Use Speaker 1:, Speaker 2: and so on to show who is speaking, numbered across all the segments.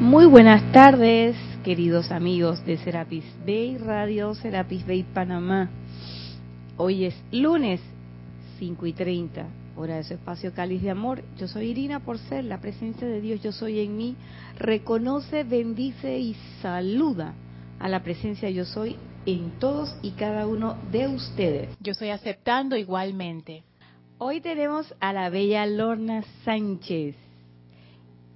Speaker 1: Muy buenas tardes, queridos amigos de Serapis Bay Radio, Serapis Bay Panamá. Hoy es lunes 5 y 30, hora de su espacio Cáliz de Amor. Yo soy Irina Porcel, la presencia de Dios, yo soy en mí. Reconoce, bendice y saluda a la presencia yo soy en todos y cada uno de ustedes.
Speaker 2: Yo estoy aceptando igualmente.
Speaker 1: Hoy tenemos a la bella Lorna Sánchez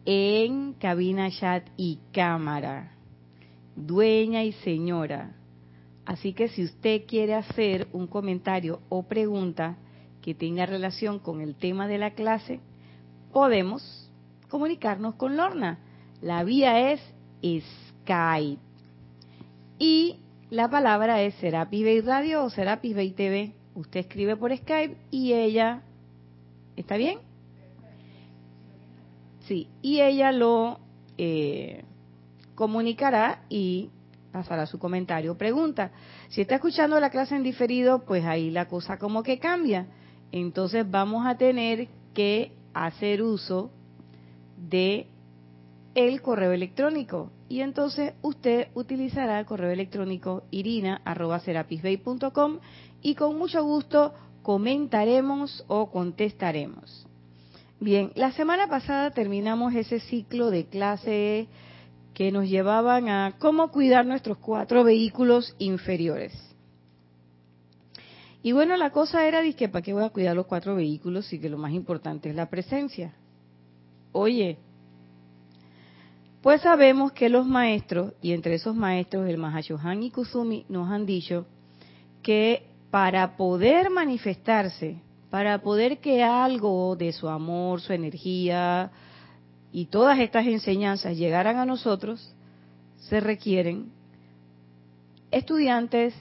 Speaker 1: en cabina chat y cámara, dueña y señora. Así que si usted quiere hacer un comentario o pregunta que tenga relación con el tema de la clase, podemos comunicarnos con Lorna. La vía es Skype. Y la palabra es Serapis Bay Radio o Serapis Bay TV. Usted escribe por Skype y ella, ¿está bien? Sí, y ella lo eh, comunicará y pasará su comentario. Pregunta, si está escuchando la clase en diferido, pues ahí la cosa como que cambia. Entonces vamos a tener que hacer uso de el correo electrónico. Y entonces usted utilizará el correo electrónico irina.serapisbay.com y con mucho gusto comentaremos o contestaremos. Bien, la semana pasada terminamos ese ciclo de clase que nos llevaban a cómo cuidar nuestros cuatro vehículos inferiores. Y bueno, la cosa era, que ¿para qué voy a cuidar los cuatro vehículos? Y que lo más importante es la presencia. Oye, pues sabemos que los maestros, y entre esos maestros el Mahashohan y Kusumi, nos han dicho que para poder manifestarse para poder que algo de su amor, su energía y todas estas enseñanzas llegaran a nosotros, se requieren estudiantes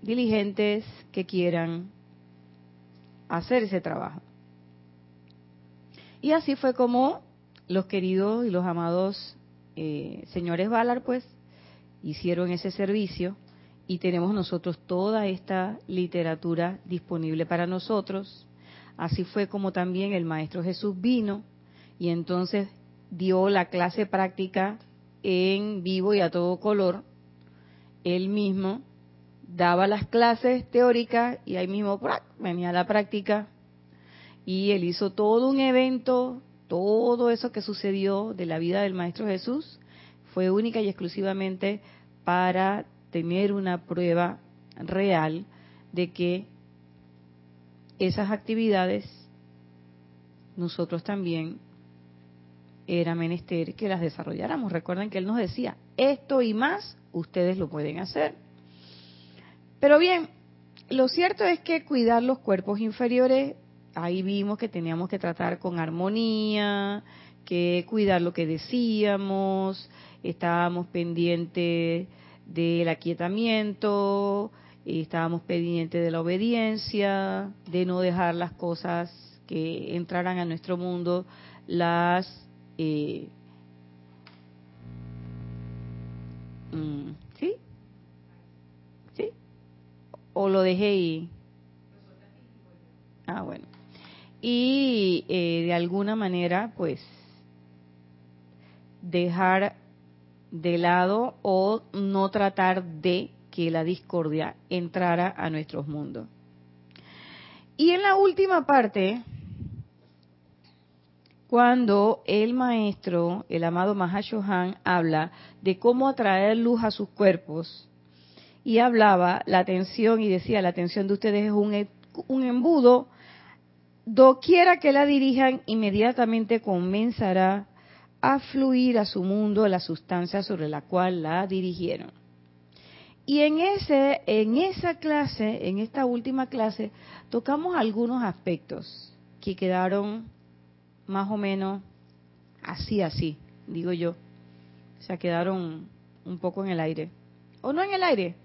Speaker 1: diligentes que quieran hacer ese trabajo. Y así fue como los queridos y los amados eh, señores Valar, pues, hicieron ese servicio y tenemos nosotros toda esta literatura disponible para nosotros. Así fue como también el Maestro Jesús vino y entonces dio la clase práctica en vivo y a todo color. Él mismo daba las clases teóricas y ahí mismo venía la práctica y él hizo todo un evento, todo eso que sucedió de la vida del Maestro Jesús fue única y exclusivamente para tener una prueba real de que esas actividades nosotros también era menester que las desarrolláramos. Recuerden que él nos decía, esto y más ustedes lo pueden hacer. Pero bien, lo cierto es que cuidar los cuerpos inferiores, ahí vimos que teníamos que tratar con armonía, que cuidar lo que decíamos, estábamos pendientes del aquietamiento, estábamos pendientes de la obediencia, de no dejar las cosas que entraran a nuestro mundo, las eh, mm, ¿sí? ¿sí? o lo dejé y ah bueno y eh, de alguna manera pues dejar de lado o no tratar de que la discordia entrara a nuestros mundos. Y en la última parte, cuando el maestro, el amado Mahashohan, habla de cómo atraer luz a sus cuerpos, y hablaba la atención y decía, la atención de ustedes es un, un embudo, doquiera que la dirijan, inmediatamente comenzará a fluir a su mundo la sustancia sobre la cual la dirigieron. Y en ese, en esa clase, en esta última clase, tocamos algunos aspectos que quedaron más o menos así, así, digo yo. O sea, quedaron un poco en el aire. O no en el aire,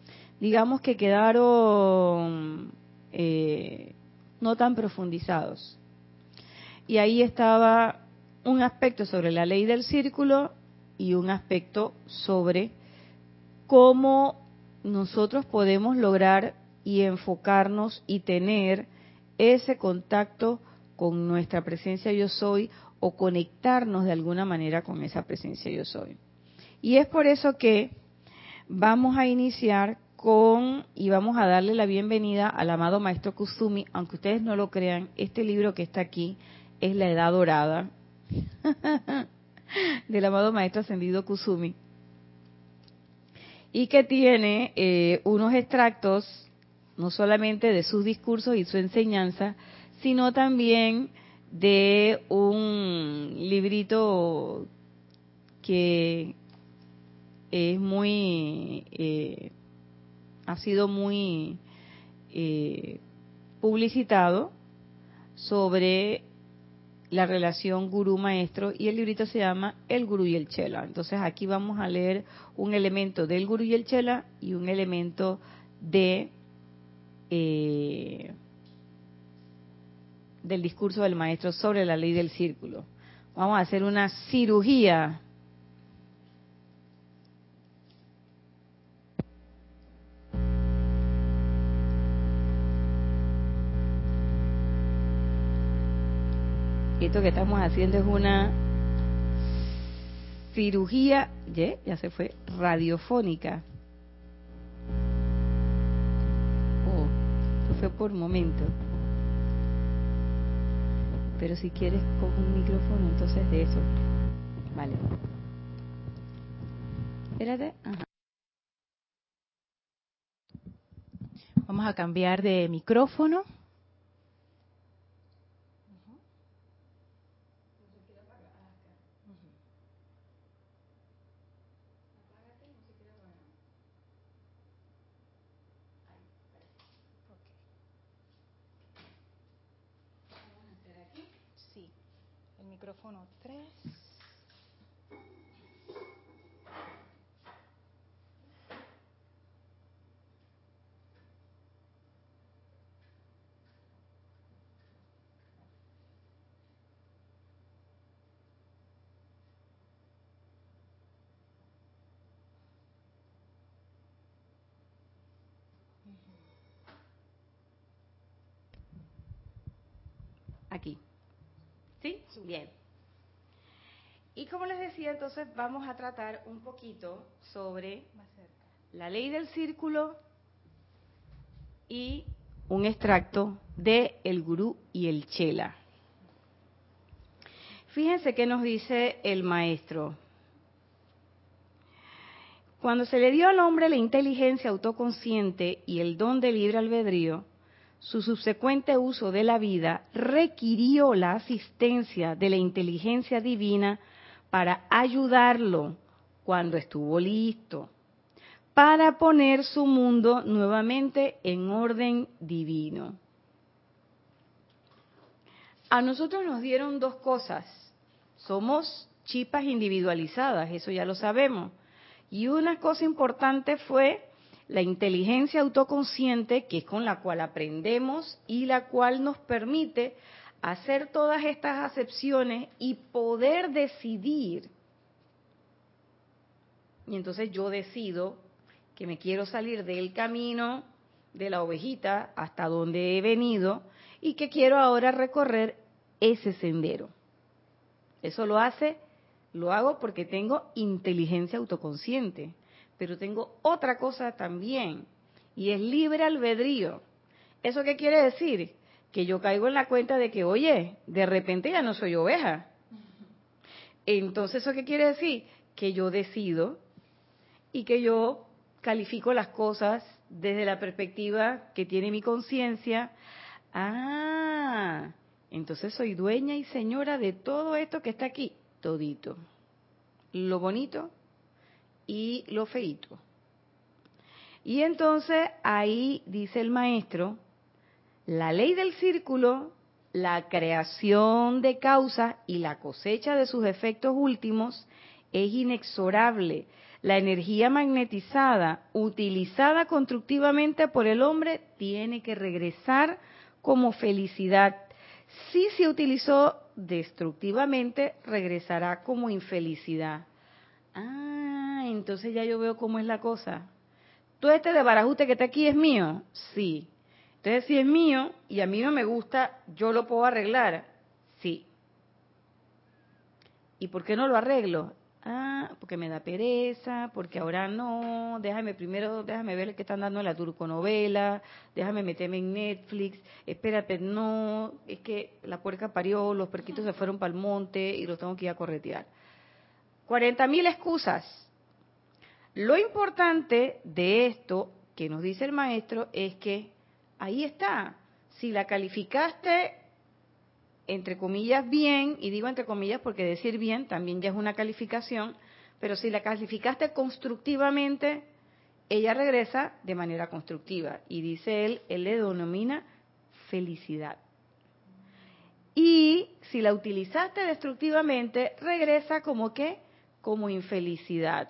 Speaker 1: digamos que quedaron eh, no tan profundizados. Y ahí estaba un aspecto sobre la ley del círculo y un aspecto sobre cómo nosotros podemos lograr y enfocarnos y tener ese contacto con nuestra presencia yo soy o conectarnos de alguna manera con esa presencia yo soy. Y es por eso que vamos a iniciar con y vamos a darle la bienvenida al amado maestro Kusumi, aunque ustedes no lo crean, este libro que está aquí es La Edad Dorada del amado maestro ascendido Kusumi. Y que tiene eh, unos extractos no solamente de sus discursos y su enseñanza, sino también de un librito que es muy, eh, ha sido muy eh, publicitado sobre la relación gurú-maestro y el librito se llama El Gurú y el Chela. Entonces aquí vamos a leer un elemento del Gurú y el Chela y un elemento de eh, del discurso del maestro sobre la ley del círculo. Vamos a hacer una cirugía esto que estamos haciendo es una cirugía, ya, ya se fue, radiofónica. Oh, fue por momento. Pero si quieres coge un micrófono, entonces de eso. Vale. Espérate.
Speaker 2: Vamos a cambiar de micrófono. Sí, el micrófono 3.
Speaker 1: Aquí. ¿Sí? Bien. Y como les decía, entonces vamos a tratar un poquito sobre la ley del círculo y un extracto de El Gurú y el Chela. Fíjense qué nos dice el maestro. Cuando se le dio al hombre la inteligencia autoconsciente y el don de libre albedrío, su subsecuente uso de la vida requirió la asistencia de la inteligencia divina para ayudarlo cuando estuvo listo, para poner su mundo nuevamente en orden divino. A nosotros nos dieron dos cosas. Somos chipas individualizadas, eso ya lo sabemos. Y una cosa importante fue la inteligencia autoconsciente, que es con la cual aprendemos y la cual nos permite hacer todas estas acepciones y poder decidir. Y entonces yo decido que me quiero salir del camino de la ovejita hasta donde he venido y que quiero ahora recorrer ese sendero. Eso lo hace, lo hago porque tengo inteligencia autoconsciente pero tengo otra cosa también, y es libre albedrío. ¿Eso qué quiere decir? Que yo caigo en la cuenta de que, oye, de repente ya no soy oveja. Entonces, ¿eso qué quiere decir? Que yo decido y que yo califico las cosas desde la perspectiva que tiene mi conciencia. Ah, entonces soy dueña y señora de todo esto que está aquí, todito. Lo bonito y lo feito. Y entonces ahí dice el maestro, la ley del círculo, la creación de causas y la cosecha de sus efectos últimos es inexorable. La energía magnetizada, utilizada constructivamente por el hombre, tiene que regresar como felicidad. Si se utilizó destructivamente, regresará como infelicidad. Ah, entonces ya yo veo cómo es la cosa. Todo este de barajuste que está aquí es mío. Sí. Entonces, si es mío y a mí no me gusta, ¿yo lo puedo arreglar? Sí. ¿Y por qué no lo arreglo? Ah, porque me da pereza, porque ahora no, déjame primero, déjame ver qué están dando en la turconovela, déjame meterme en Netflix, espérate, no, es que la puerca parió, los perquitos se fueron para el monte y los tengo que ir a corretear. 40 mil excusas. Lo importante de esto que nos dice el maestro es que ahí está. Si la calificaste entre comillas bien, y digo entre comillas porque decir bien también ya es una calificación, pero si la calificaste constructivamente, ella regresa de manera constructiva. Y dice él, él le denomina felicidad. Y si la utilizaste destructivamente, regresa como que, como infelicidad.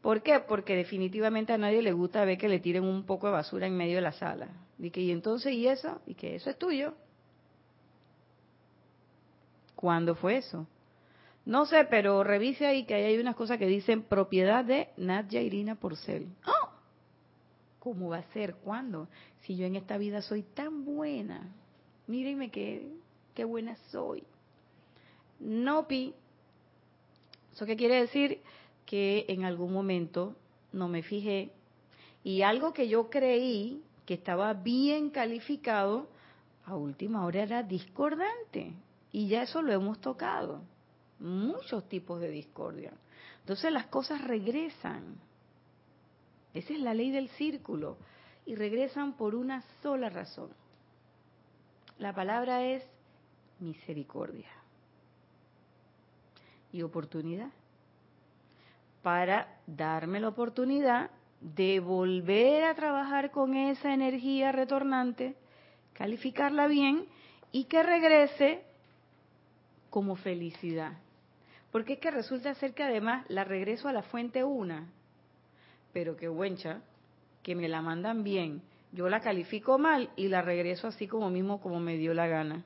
Speaker 1: ¿Por qué? Porque definitivamente a nadie le gusta ver que le tiren un poco de basura en medio de la sala. Y que, y entonces, ¿y eso? Y que eso es tuyo. ¿Cuándo fue eso? No sé, pero revise ahí que hay unas cosas que dicen propiedad de Nadia Irina Porcel. ¡Oh! ¿Cómo va a ser? ¿Cuándo? Si yo en esta vida soy tan buena. Mírenme qué, qué buena soy. No, Pi. ¿Eso qué quiere decir? Que en algún momento no me fijé y algo que yo creí que estaba bien calificado, a última hora era discordante. Y ya eso lo hemos tocado. Muchos tipos de discordia. Entonces las cosas regresan. Esa es la ley del círculo. Y regresan por una sola razón. La palabra es misericordia. Y oportunidad. Para darme la oportunidad de volver a trabajar con esa energía retornante, calificarla bien y que regrese como felicidad. Porque es que resulta ser que además la regreso a la fuente una, pero que buencha, que me la mandan bien, yo la califico mal y la regreso así como mismo como me dio la gana.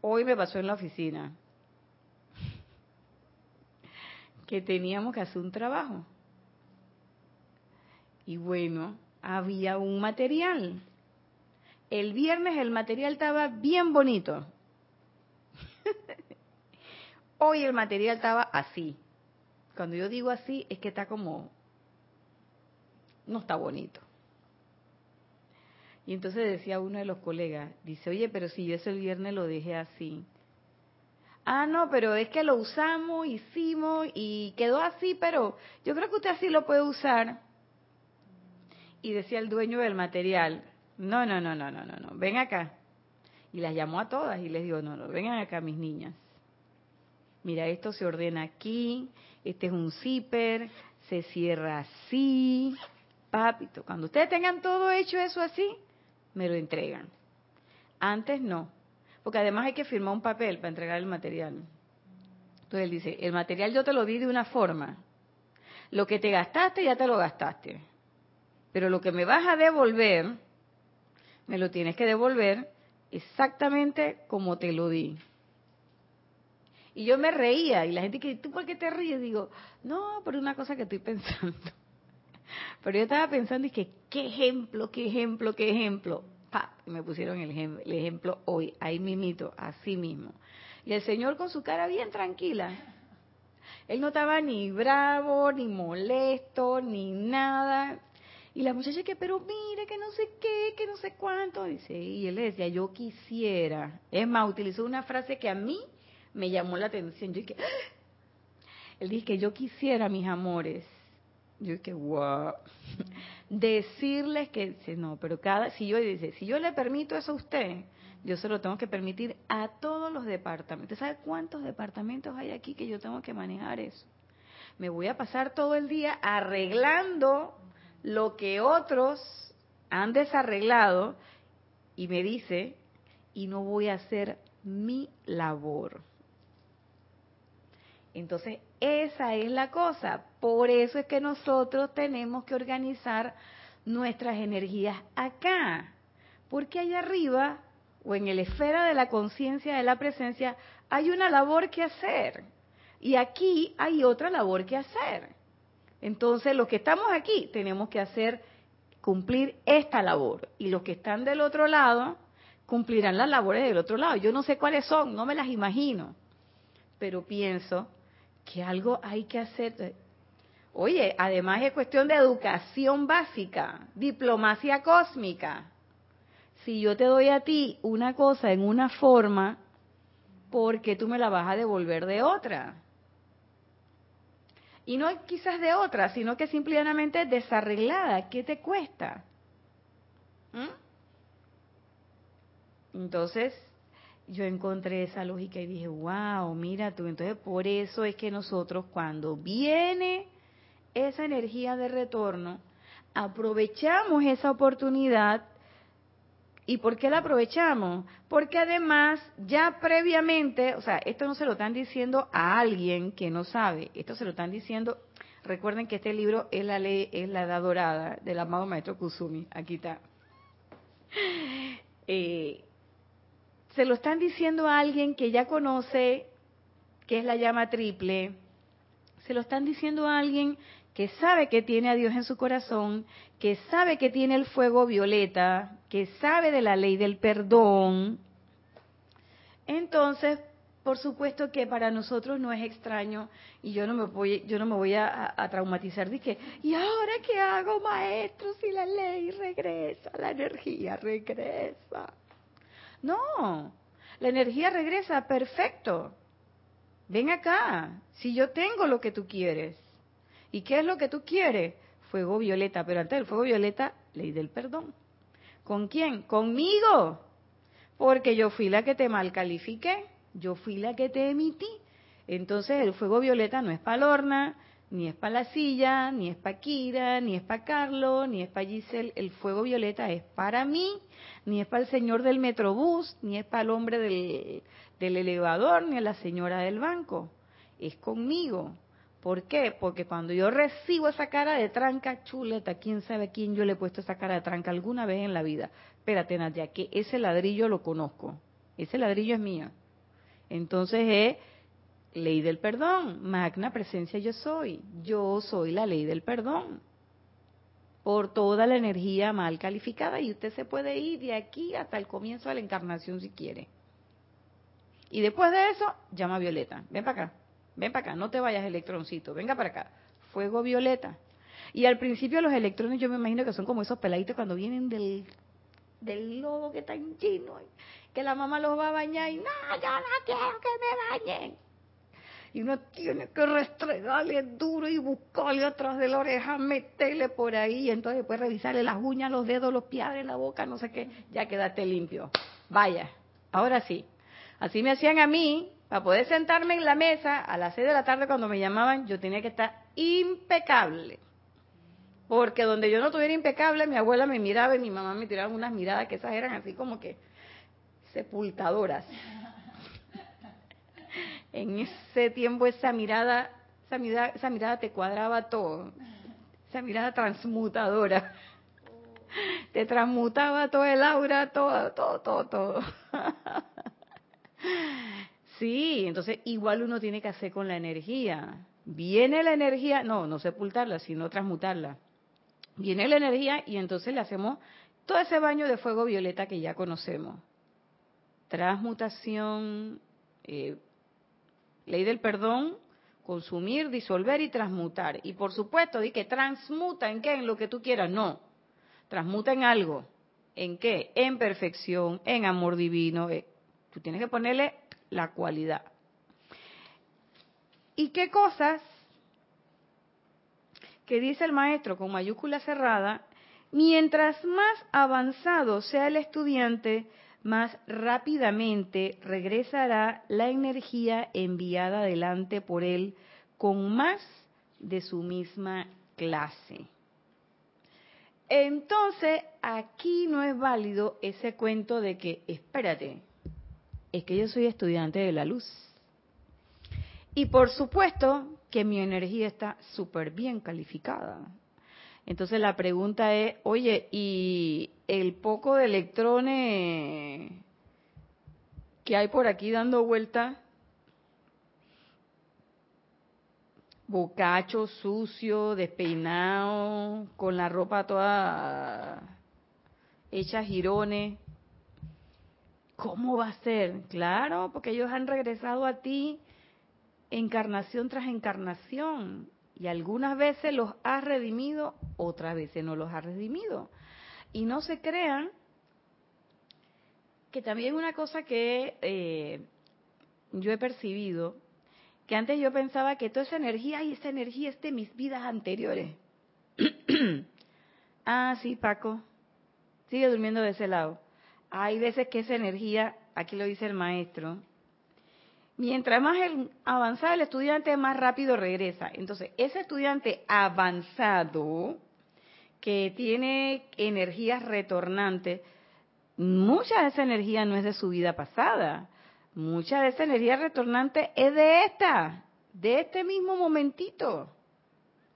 Speaker 1: Hoy me pasó en la oficina que teníamos que hacer un trabajo. Y bueno, había un material. El viernes el material estaba bien bonito. Hoy el material estaba así. Cuando yo digo así, es que está como, no está bonito. Y entonces decía uno de los colegas, dice, oye, pero si yo ese viernes lo dejé así. Ah, no, pero es que lo usamos, hicimos y quedó así, pero yo creo que usted así lo puede usar. Y decía el dueño del material, no, no, no, no, no, no, no, ven acá. Y las llamó a todas y les digo, no, no, vengan acá mis niñas mira, esto se ordena aquí, este es un zipper, se cierra así, papito. Cuando ustedes tengan todo hecho eso así, me lo entregan. Antes no, porque además hay que firmar un papel para entregar el material. Entonces él dice, el material yo te lo di de una forma. Lo que te gastaste ya te lo gastaste. Pero lo que me vas a devolver, me lo tienes que devolver exactamente como te lo di. Y yo me reía y la gente que, ¿tú por qué te ríes? Digo, no, por una cosa que estoy pensando. Pero yo estaba pensando y que, ¿qué ejemplo, qué ejemplo, qué ejemplo? Pa, me pusieron el, ejemplo hoy, ahí mimito, así mismo. Y el Señor con su cara bien tranquila. Él no estaba ni bravo, ni molesto, ni nada. Y la muchacha que, pero mire, que no sé qué, que no sé cuánto. Dice, y él decía, yo quisiera. Es más, utilizó una frase que a mí me llamó la atención. Yo dije, él dice que yo quisiera, mis amores, yo dije, wow, decirles que, no, pero cada, si yo dice, si yo le permito eso a usted, yo se lo tengo que permitir a todos los departamentos. ¿Sabe cuántos departamentos hay aquí que yo tengo que manejar eso? Me voy a pasar todo el día arreglando lo que otros han desarreglado y me dice, y no voy a hacer mi labor. Entonces, esa es la cosa. Por eso es que nosotros tenemos que organizar nuestras energías acá. Porque allá arriba, o en el esfera de la conciencia de la presencia, hay una labor que hacer. Y aquí hay otra labor que hacer. Entonces, los que estamos aquí tenemos que hacer, cumplir esta labor. Y los que están del otro lado, cumplirán las labores del otro lado. Yo no sé cuáles son, no me las imagino pero pienso que algo hay que hacer. Oye, además es cuestión de educación básica, diplomacia cósmica. Si yo te doy a ti una cosa en una forma, ¿por qué tú me la vas a devolver de otra? Y no quizás de otra, sino que simplemente desarreglada. ¿Qué te cuesta? ¿Mm? Entonces, yo encontré esa lógica y dije, wow, mira tú, entonces por eso es que nosotros cuando viene esa energía de retorno, aprovechamos esa oportunidad. ¿Y por qué la aprovechamos? Porque además ya previamente, o sea, esto no se lo están diciendo a alguien que no sabe, esto se lo están diciendo, recuerden que este libro es la ley, es la edad dorada del amado maestro Kusumi, aquí está. Eh, se lo están diciendo a alguien que ya conoce qué es la llama triple, se lo están diciendo a alguien que sabe que tiene a Dios en su corazón, que sabe que tiene el fuego violeta, que sabe de la ley del perdón. Entonces, por supuesto que para nosotros no es extraño y yo no me voy, yo no me voy a, traumatizar de que, ¿y ahora qué hago, maestro, si la ley regresa, la energía regresa? No, la energía regresa, perfecto. Ven acá, si yo tengo lo que tú quieres. ¿Y qué es lo que tú quieres? Fuego violeta, pero antes del fuego violeta, ley del perdón. ¿Con quién? Conmigo. Porque yo fui la que te mal califiqué, yo fui la que te emití. Entonces el fuego violeta no es para Lorna, ni es para la silla, ni es para Kira, ni es para Carlos, ni es para Giselle. El fuego violeta es para mí, ni es para el señor del metrobús, ni es para el hombre del, del elevador, ni a la señora del banco. Es conmigo. ¿Por qué? Porque cuando yo recibo esa cara de tranca, chuleta, quién sabe quién yo le he puesto esa cara de tranca alguna vez en la vida. Espérate, Nadia, que ese ladrillo lo conozco. Ese ladrillo es mío. Entonces es ley del perdón, magna presencia yo soy. Yo soy la ley del perdón. Por toda la energía mal calificada y usted se puede ir de aquí hasta el comienzo de la encarnación si quiere. Y después de eso, llama a Violeta. Ven para acá. Ven para acá. No te vayas, electroncito. Venga para acá. Fuego violeta. Y al principio los electrones yo me imagino que son como esos peladitos cuando vienen del, del que está lleno. Que la mamá los va a bañar y no, yo no quiero que me bañen y uno tiene que restregarle duro y buscarle atrás de la oreja, meterle por ahí, y entonces después revisarle las uñas, los dedos, los pies en la boca, no sé qué, ya quedaste limpio. Vaya, ahora sí. Así me hacían a mí, para poder sentarme en la mesa a las seis de la tarde cuando me llamaban, yo tenía que estar impecable. Porque donde yo no estuviera impecable, mi abuela me miraba y mi mamá me tiraba unas miradas que esas eran así como que sepultadoras en ese tiempo esa mirada, esa mirada, esa mirada te cuadraba todo, esa mirada transmutadora, te transmutaba todo el aura, todo, todo, todo, todo. Sí, entonces igual uno tiene que hacer con la energía. Viene la energía, no, no sepultarla, sino transmutarla. Viene la energía y entonces le hacemos todo ese baño de fuego violeta que ya conocemos. Transmutación, eh, Ley del perdón, consumir, disolver y transmutar. Y por supuesto, di que transmuta en qué, en lo que tú quieras. No, transmuta en algo. ¿En qué? En perfección, en amor divino. Eh, tú tienes que ponerle la cualidad. ¿Y qué cosas que dice el maestro con mayúscula cerrada? Mientras más avanzado sea el estudiante, más rápidamente regresará la energía enviada adelante por él con más de su misma clase. Entonces, aquí no es válido ese cuento de que, espérate, es que yo soy estudiante de la luz. Y por supuesto que mi energía está súper bien calificada. Entonces la pregunta es, oye, ¿y el poco de electrones que hay por aquí dando vuelta? Bocacho, sucio, despeinado, con la ropa toda hecha girones. ¿Cómo va a ser? Claro, porque ellos han regresado a ti encarnación tras encarnación. Y algunas veces los ha redimido, otras veces no los ha redimido. Y no se crean que también una cosa que eh, yo he percibido, que antes yo pensaba que toda esa energía y esa energía es de mis vidas anteriores. ah, sí, Paco, sigue durmiendo de ese lado. Hay veces que esa energía, aquí lo dice el maestro, mientras más avanzado el estudiante, más rápido regresa. Entonces, ese estudiante avanzado, que tiene energías retornantes, mucha de esa energía no es de su vida pasada. Mucha de esa energía retornante es de esta, de este mismo momentito.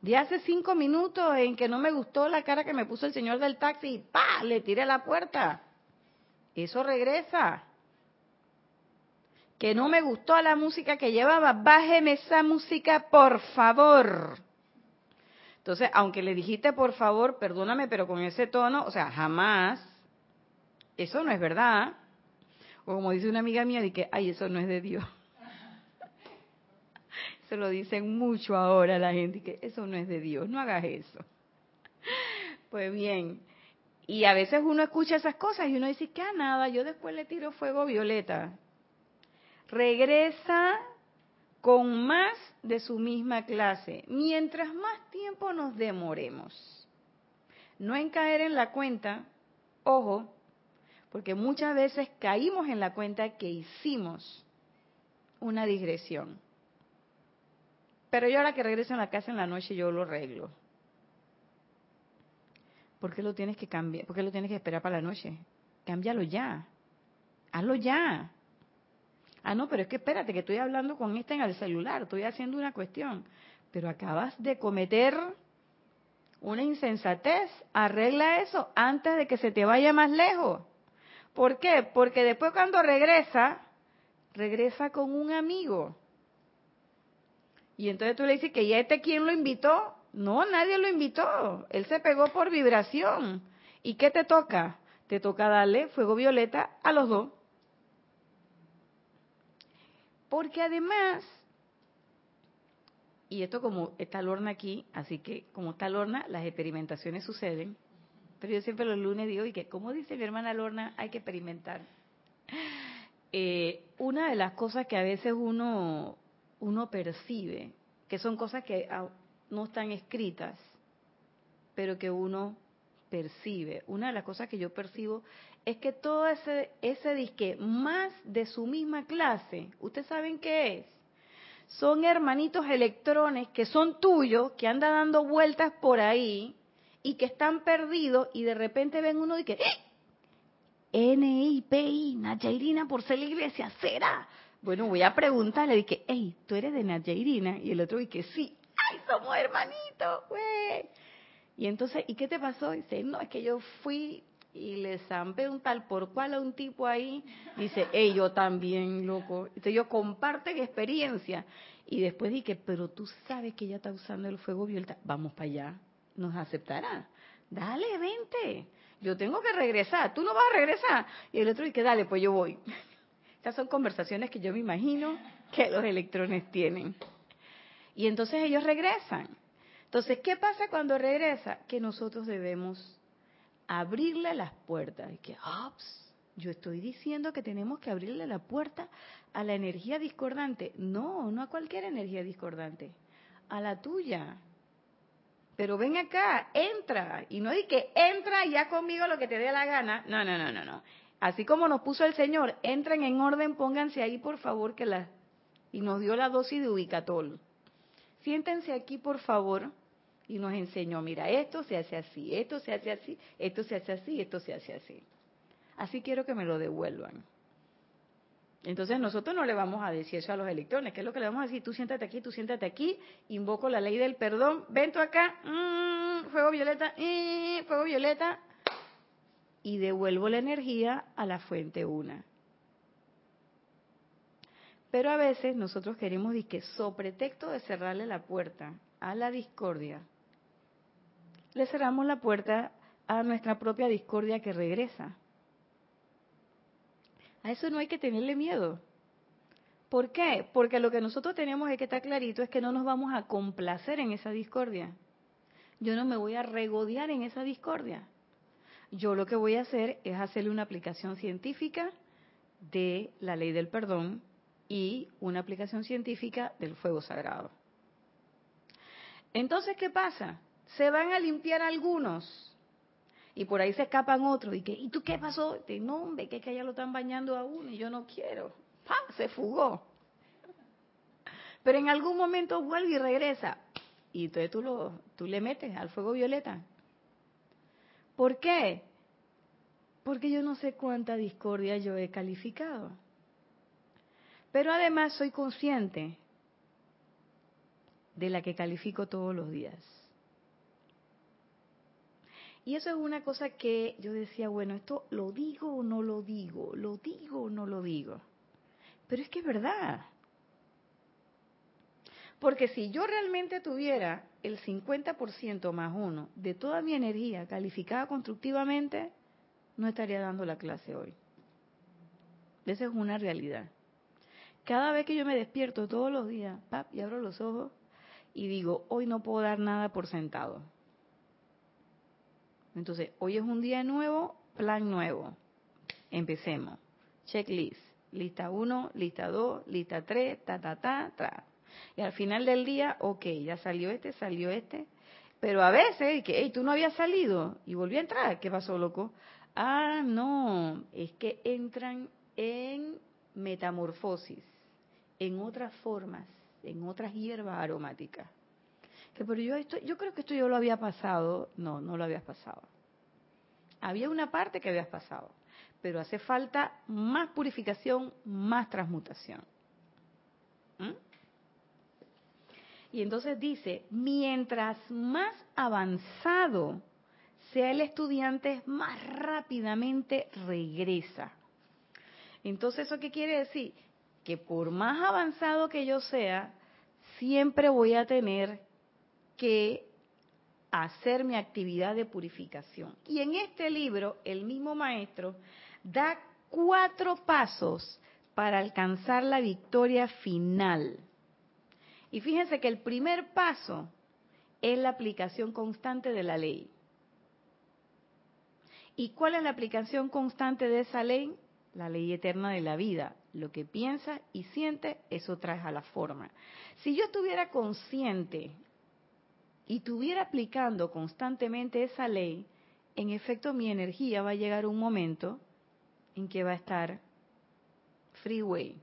Speaker 1: De hace cinco minutos en que no me gustó la cara que me puso el señor del taxi y ¡pa! le tiré la puerta. Eso regresa. Que no me gustó la música que llevaba, bájeme esa música, por favor. Entonces, aunque le dijiste por favor, perdóname, pero con ese tono, o sea, jamás, eso no es verdad. O como dice una amiga mía, de que, ay, eso no es de Dios. Se lo dicen mucho ahora la gente, que eso no es de Dios, no hagas eso. Pues bien, y a veces uno escucha esas cosas y uno dice que a nada, yo después le tiro fuego violeta. Regresa con más de su misma clase, mientras más tiempo nos demoremos. No en caer en la cuenta, ojo, porque muchas veces caímos en la cuenta que hicimos una digresión. Pero yo ahora que regreso a la casa en la noche yo lo arreglo. ¿Por qué lo tienes que cambiar? ¿Por qué lo tienes que esperar para la noche? Cámbialo ya. Hazlo ya. Ah, no, pero es que espérate, que estoy hablando con esta en el celular, estoy haciendo una cuestión. Pero acabas de cometer una insensatez. Arregla eso antes de que se te vaya más lejos. ¿Por qué? Porque después cuando regresa, regresa con un amigo. Y entonces tú le dices que ya este quién lo invitó. No, nadie lo invitó. Él se pegó por vibración. ¿Y qué te toca? Te toca darle fuego violeta a los dos. Porque además, y esto como está Lorna aquí, así que como está Lorna, las experimentaciones suceden. Pero yo siempre los lunes digo, y que como dice mi hermana Lorna, hay que experimentar. Eh, una de las cosas que a veces uno, uno percibe, que son cosas que no están escritas, pero que uno percibe. Una de las cosas que yo percibo es que todo ese, ese disque más de su misma clase, ¿ustedes saben qué es? Son hermanitos electrones que son tuyos, que andan dando vueltas por ahí y que están perdidos y de repente ven uno y que ¡Eh! N-I-P-I, Nachairina por ser la iglesia, ¿será? Bueno, voy a preguntarle, dije, hey, ¿tú eres de Nachairina? Y el otro dice, sí, ¡ay, somos hermanitos, güey! Y entonces, ¿y qué te pasó? Dice, no, es que yo fui y le zampé un tal por cual a un tipo ahí. Dice, hey, yo también, loco. Entonces yo comparten experiencia. Y después dije, pero tú sabes que ella está usando el fuego violeta. Vamos para allá. Nos aceptará. Dale, vente. Yo tengo que regresar. Tú no vas a regresar. Y el otro dice, dale, pues yo voy. Estas son conversaciones que yo me imagino que los electrones tienen. Y entonces ellos regresan. Entonces, ¿qué pasa cuando regresa? Que nosotros debemos abrirle las puertas. Y que, ops, yo estoy diciendo que tenemos que abrirle la puerta a la energía discordante. No, no a cualquier energía discordante, a la tuya. Pero ven acá, entra. Y no di que entra ya conmigo lo que te dé la gana. No, no, no, no, no. Así como nos puso el Señor, entren en orden, pónganse ahí por favor que la... Y nos dio la dosis de ubicatol siéntense aquí por favor y nos enseñó, mira, esto se hace así, esto se hace así, esto se hace así, esto se hace así. Así quiero que me lo devuelvan. Entonces nosotros no le vamos a decir eso a los electrones, ¿qué es lo que le vamos a decir? Tú siéntate aquí, tú siéntate aquí, invoco la ley del perdón, ven tú acá, mm, fuego violeta, mm, fuego violeta, y devuelvo la energía a la fuente una. Pero a veces nosotros queremos que, so pretexto de cerrarle la puerta a la discordia, le cerramos la puerta a nuestra propia discordia que regresa. A eso no hay que tenerle miedo. ¿Por qué? Porque lo que nosotros tenemos es que está clarito es que no nos vamos a complacer en esa discordia. Yo no me voy a regodear en esa discordia. Yo lo que voy a hacer es hacerle una aplicación científica de la ley del perdón y una aplicación científica del fuego sagrado. Entonces, ¿qué pasa? Se van a limpiar algunos y por ahí se escapan otros. ¿Y, que, ¿y tú qué pasó? De, no, hombre, que es que ya lo están bañando a uno y yo no quiero. ¡Pam! Se fugó. Pero en algún momento vuelve y regresa. Y entonces tú, lo, tú le metes al fuego violeta. ¿Por qué? Porque yo no sé cuánta discordia yo he calificado. Pero además soy consciente de la que califico todos los días. Y eso es una cosa que yo decía, bueno, esto lo digo o no lo digo, lo digo o no lo digo. Pero es que es verdad. Porque si yo realmente tuviera el 50% más uno de toda mi energía calificada constructivamente, no estaría dando la clase hoy. Esa es una realidad. Cada vez que yo me despierto todos los días, pap, y abro los ojos y digo, hoy no puedo dar nada por sentado. Entonces, hoy es un día nuevo, plan nuevo. Empecemos. Checklist. Lista 1, lista 2, lista 3, ta, ta, ta, ta. Y al final del día, ok, ya salió este, salió este. Pero a veces, que, hey, tú no habías salido y volví a entrar. ¿Qué pasó, loco? Ah, no, es que entran en metamorfosis, en otras formas, en otras hierbas aromáticas. Que, pero yo, esto, yo creo que esto yo lo había pasado. No, no lo habías pasado. Había una parte que habías pasado, pero hace falta más purificación, más transmutación. ¿Mm? Y entonces dice, mientras más avanzado sea el estudiante, más rápidamente regresa. Entonces, ¿eso qué quiere decir? Que por más avanzado que yo sea, siempre voy a tener que hacer mi actividad de purificación. Y en este libro, el mismo maestro da cuatro pasos para alcanzar la victoria final. Y fíjense que el primer paso es la aplicación constante de la ley. ¿Y cuál es la aplicación constante de esa ley? La ley eterna de la vida. Lo que piensa y siente, eso trae a la forma. Si yo estuviera consciente y estuviera aplicando constantemente esa ley, en efecto mi energía va a llegar un momento en que va a estar freeway,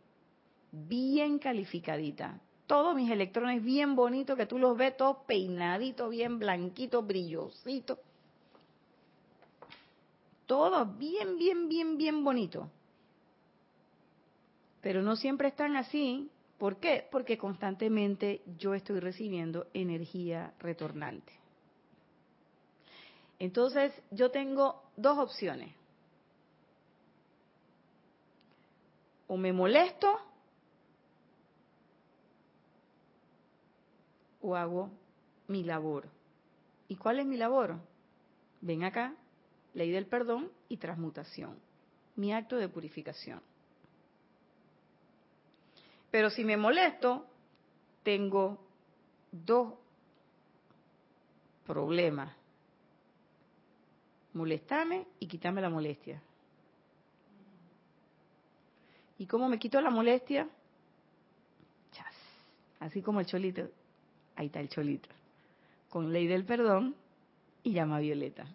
Speaker 1: bien calificadita, todos mis electrones bien bonitos, que tú los ves todos peinaditos, bien blanquitos, brillositos. Todo bien, bien, bien, bien bonito. Pero no siempre están así. ¿Por qué? Porque constantemente yo estoy recibiendo energía retornante. Entonces, yo tengo dos opciones. O me molesto o hago mi labor. ¿Y cuál es mi labor? Ven acá, ley del perdón y transmutación, mi acto de purificación. Pero si me molesto, tengo dos problemas. Molestarme y quitarme la molestia. ¿Y cómo me quito la molestia? Así como el cholito ahí está el cholito, con ley del perdón y llama violeta.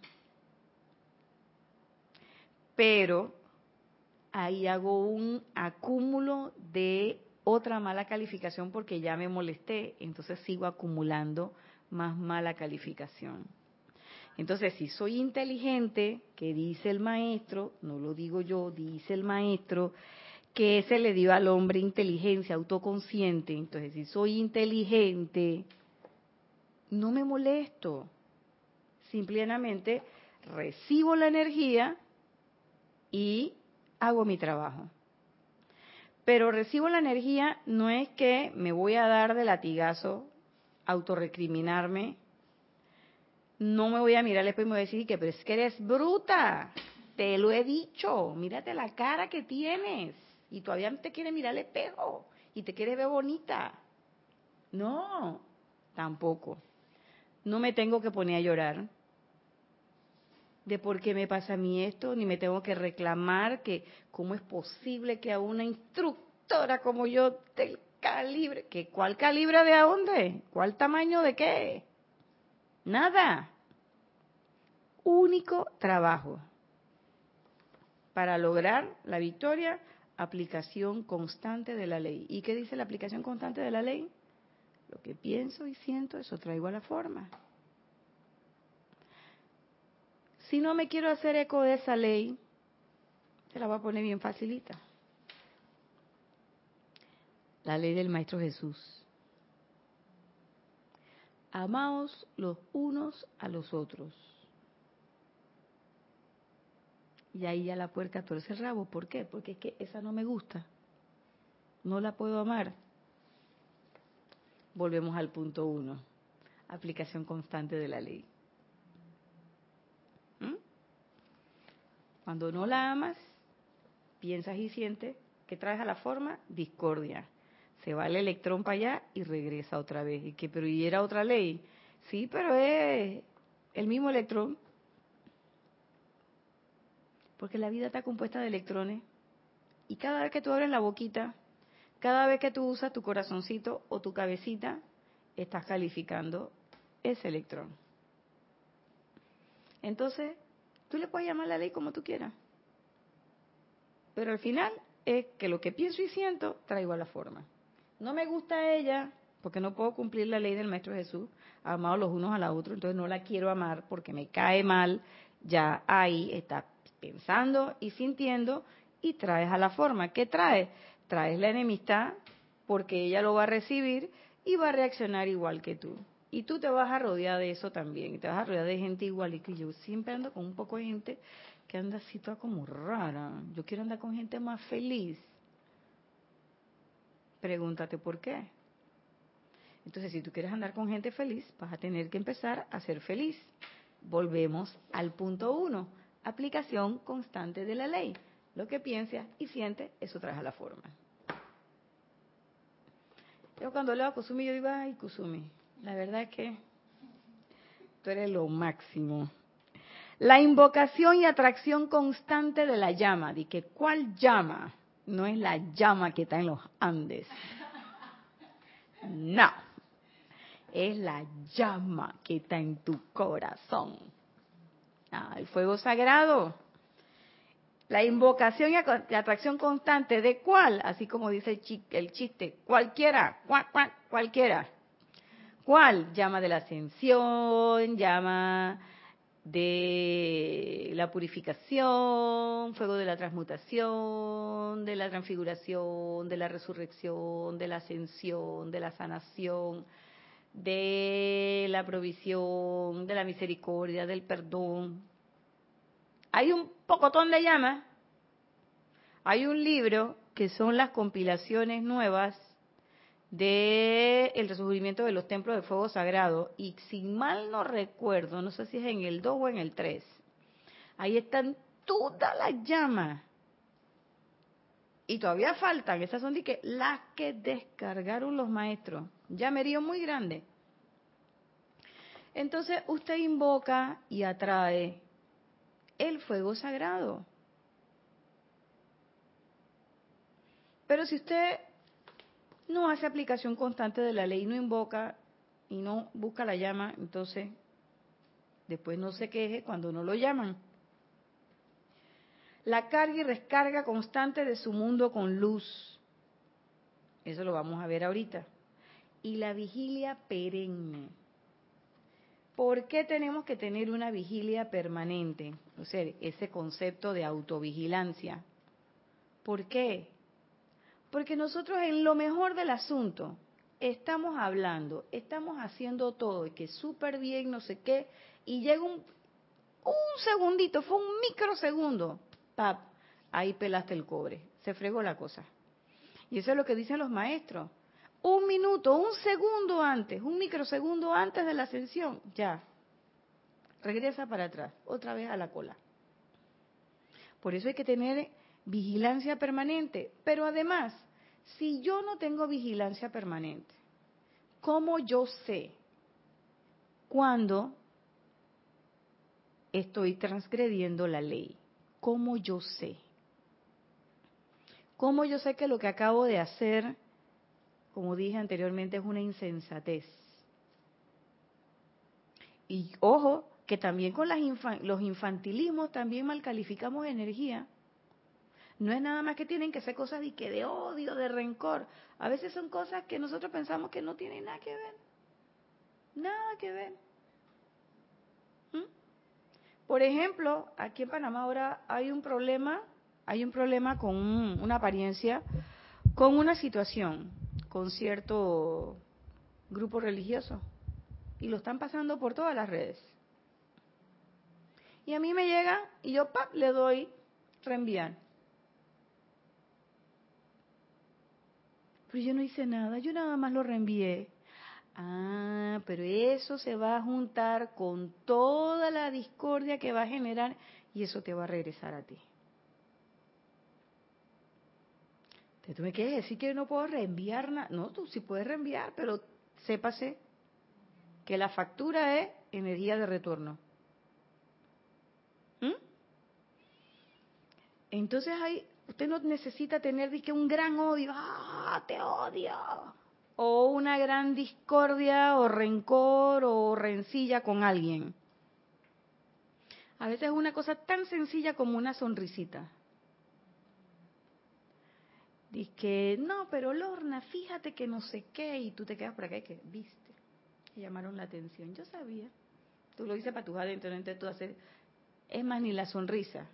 Speaker 1: Pero ahí hago un acúmulo de otra mala calificación porque ya me molesté, entonces sigo acumulando más mala calificación. Entonces, si soy inteligente, que dice el maestro, no lo digo yo, dice el maestro, que se le dio al hombre inteligencia autoconsciente. Entonces, si soy inteligente, no me molesto. Simplemente recibo la energía y hago mi trabajo. Pero recibo la energía no es que me voy a dar de latigazo, autorrecriminarme. No me voy a mirar espejo y me voy a decir que pero es que eres bruta. Te lo he dicho. Mírate la cara que tienes y todavía te quiere mirar el espejo y te quieres ver bonita. No, tampoco. No me tengo que poner a llorar de por qué me pasa a mí esto, ni me tengo que reclamar que cómo es posible que a una instructora como yo del calibre, que cuál calibre de a dónde, cuál tamaño de qué, nada. Único trabajo para lograr la victoria, aplicación constante de la ley. ¿Y qué dice la aplicación constante de la ley? Lo que pienso y siento, eso traigo a la forma. Si no me quiero hacer eco de esa ley, se la voy a poner bien facilita. La ley del Maestro Jesús. Amaos los unos a los otros. Y ahí ya la puerca torce el rabo. ¿Por qué? Porque es que esa no me gusta. No la puedo amar. Volvemos al punto uno. Aplicación constante de la ley. Cuando no la amas, piensas y sientes que traes a la forma discordia. Se va el electrón para allá y regresa otra vez. Y que, pero y era otra ley. Sí, pero es el mismo electrón. Porque la vida está compuesta de electrones. Y cada vez que tú abres la boquita, cada vez que tú usas tu corazoncito o tu cabecita, estás calificando ese electrón. Entonces, Tú le puedes llamar la ley como tú quieras. Pero al final es que lo que pienso y siento traigo a la forma. No me gusta ella porque no puedo cumplir la ley del Maestro Jesús, amados los unos a los otros, entonces no la quiero amar porque me cae mal. Ya ahí está pensando y sintiendo y traes a la forma. ¿Qué traes? Traes la enemistad porque ella lo va a recibir y va a reaccionar igual que tú. Y tú te vas a rodear de eso también, y te vas a rodear de gente igual y que yo. Siempre ando con un poco de gente que anda así toda como rara. Yo quiero andar con gente más feliz. Pregúntate por qué. Entonces, si tú quieres andar con gente feliz, vas a tener que empezar a ser feliz. Volvemos al punto uno, aplicación constante de la ley. Lo que piensas y sientes, eso trae a la forma. Yo cuando leo a Kusumi, yo digo, ay, Kusumi, la verdad es que tú eres lo máximo. La invocación y atracción constante de la llama. ¿De que cuál llama? No es la llama que está en los Andes. No. Es la llama que está en tu corazón. Ah, el fuego sagrado. La invocación y atracción constante de cuál, así como dice el chiste, cualquiera, cualquiera. ¿Cuál? Llama de la ascensión, llama de la purificación, fuego de la transmutación, de la transfiguración, de la resurrección, de la ascensión, de la sanación, de la provisión, de la misericordia, del perdón. Hay un pocotón de llamas. Hay un libro que son las compilaciones nuevas de el resurgimiento de los templos de fuego sagrado y si mal no recuerdo, no sé si es en el 2 o en el 3, ahí están todas las llamas y todavía faltan, esas son las que descargaron los maestros, llamerío muy grande. Entonces usted invoca y atrae el fuego sagrado. Pero si usted no hace aplicación constante de la ley, no invoca y no busca la llama, entonces después no se queje cuando no lo llaman. La carga y descarga constante de su mundo con luz. Eso lo vamos a ver ahorita. Y la vigilia perenne. ¿Por qué tenemos que tener una vigilia permanente? O sea, ese concepto de autovigilancia. ¿Por qué? Porque nosotros en lo mejor del asunto estamos hablando, estamos haciendo todo y que súper bien, no sé qué, y llega un, un segundito, fue un microsegundo, pap, ahí pelaste el cobre, se fregó la cosa. Y eso es lo que dicen los maestros. Un minuto, un segundo antes, un microsegundo antes de la ascensión, ya, regresa para atrás, otra vez a la cola. Por eso hay que tener vigilancia permanente, pero además, Si yo no tengo vigilancia permanente, ¿cómo yo sé cuando estoy transgrediendo la ley? ¿Cómo yo sé? ¿Cómo yo sé que lo que acabo de hacer, como dije anteriormente, es una insensatez? Y ojo, que también con las los infantilismos también mal calificamos energía. No es nada más que tienen que ser cosas de, que de odio, de rencor. A veces son cosas que nosotros pensamos que no tienen nada que ver. Nada que ver. ¿Mm? Por ejemplo, aquí en Panamá ahora hay un problema, hay un problema con una apariencia, con una situación, con cierto grupo religioso y lo están pasando por todas las redes. Y a mí me llega y yo ¡pap! le doy reenviar. Pero yo no hice nada, yo nada más lo reenvié. Ah, pero eso se va a juntar con toda la discordia que va a generar y eso te va a regresar a ti. Entonces tú me quieres decir que no puedo reenviar nada. No, tú sí puedes reenviar, pero sépase que la factura es energía de retorno. ¿Mm? Entonces ahí usted no necesita tener que un gran odio, ah, te odio, o una gran discordia o rencor o rencilla con alguien. A veces es una cosa tan sencilla como una sonrisita. Dice que, no, pero Lorna, fíjate que no sé qué, y tú te quedas por acá y que, viste llamaron la atención. Yo sabía. Tú lo dices para tus adentro, entonces tú haces... Es más, ni la sonrisa.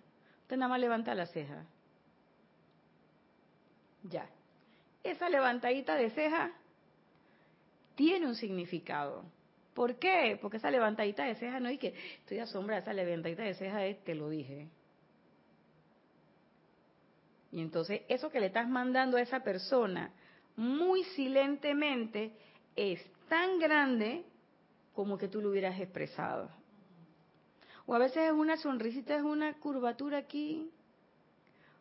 Speaker 1: Usted nada más levanta la ceja. Ya. Esa levantadita de ceja tiene un significado. ¿Por qué? Porque esa levantadita de ceja no es que estoy asombrada, esa levantadita de ceja es, te lo dije. Y entonces eso que le estás mandando a esa persona muy silentemente es tan grande como que tú lo hubieras expresado. O a veces es una sonrisita, es una curvatura aquí,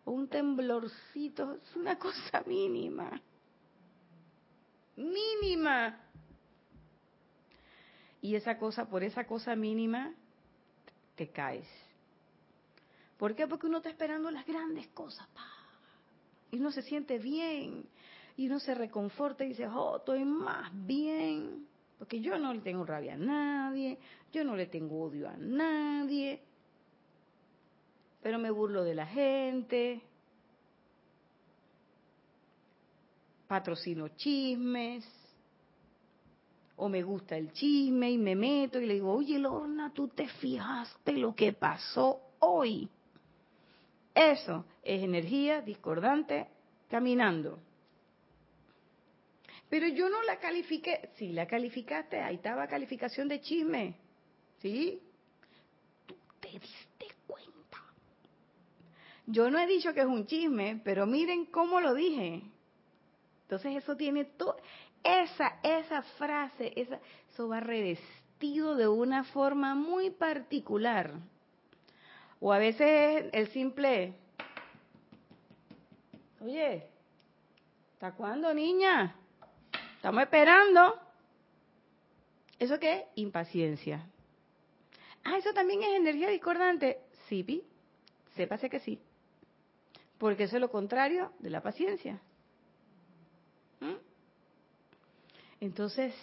Speaker 1: o un temblorcito, es una cosa mínima. Mínima. Y esa cosa, por esa cosa mínima, te caes. ¿Por qué? Porque uno está esperando las grandes cosas. Y uno se siente bien y uno se reconforta y dice, oh, estoy más bien, porque yo no le tengo rabia a nadie, yo no le tengo odio a nadie, pero me burlo de la gente, patrocino chismes, o me gusta el chisme y me meto y le digo, oye Lorna, tú te fijaste lo que pasó hoy. Eso es energía discordante caminando. Pero yo no la califiqué. Sí, la calificaste. Ahí estaba calificación de chisme. ¿Sí? Tú te diste. Yo no he dicho que es un chisme, pero miren cómo lo dije. Entonces eso tiene todo. Esa, esa frase, esa, eso va revestido de una forma muy particular. O a veces el simple, oye, ¿hasta cuándo, niña? Estamos esperando. ¿Eso qué? Impaciencia. Ah, eso también es energía discordante. Sí, pi. Sépase que sí. Porque eso es lo contrario de la paciencia. ¿Mm? Entonces,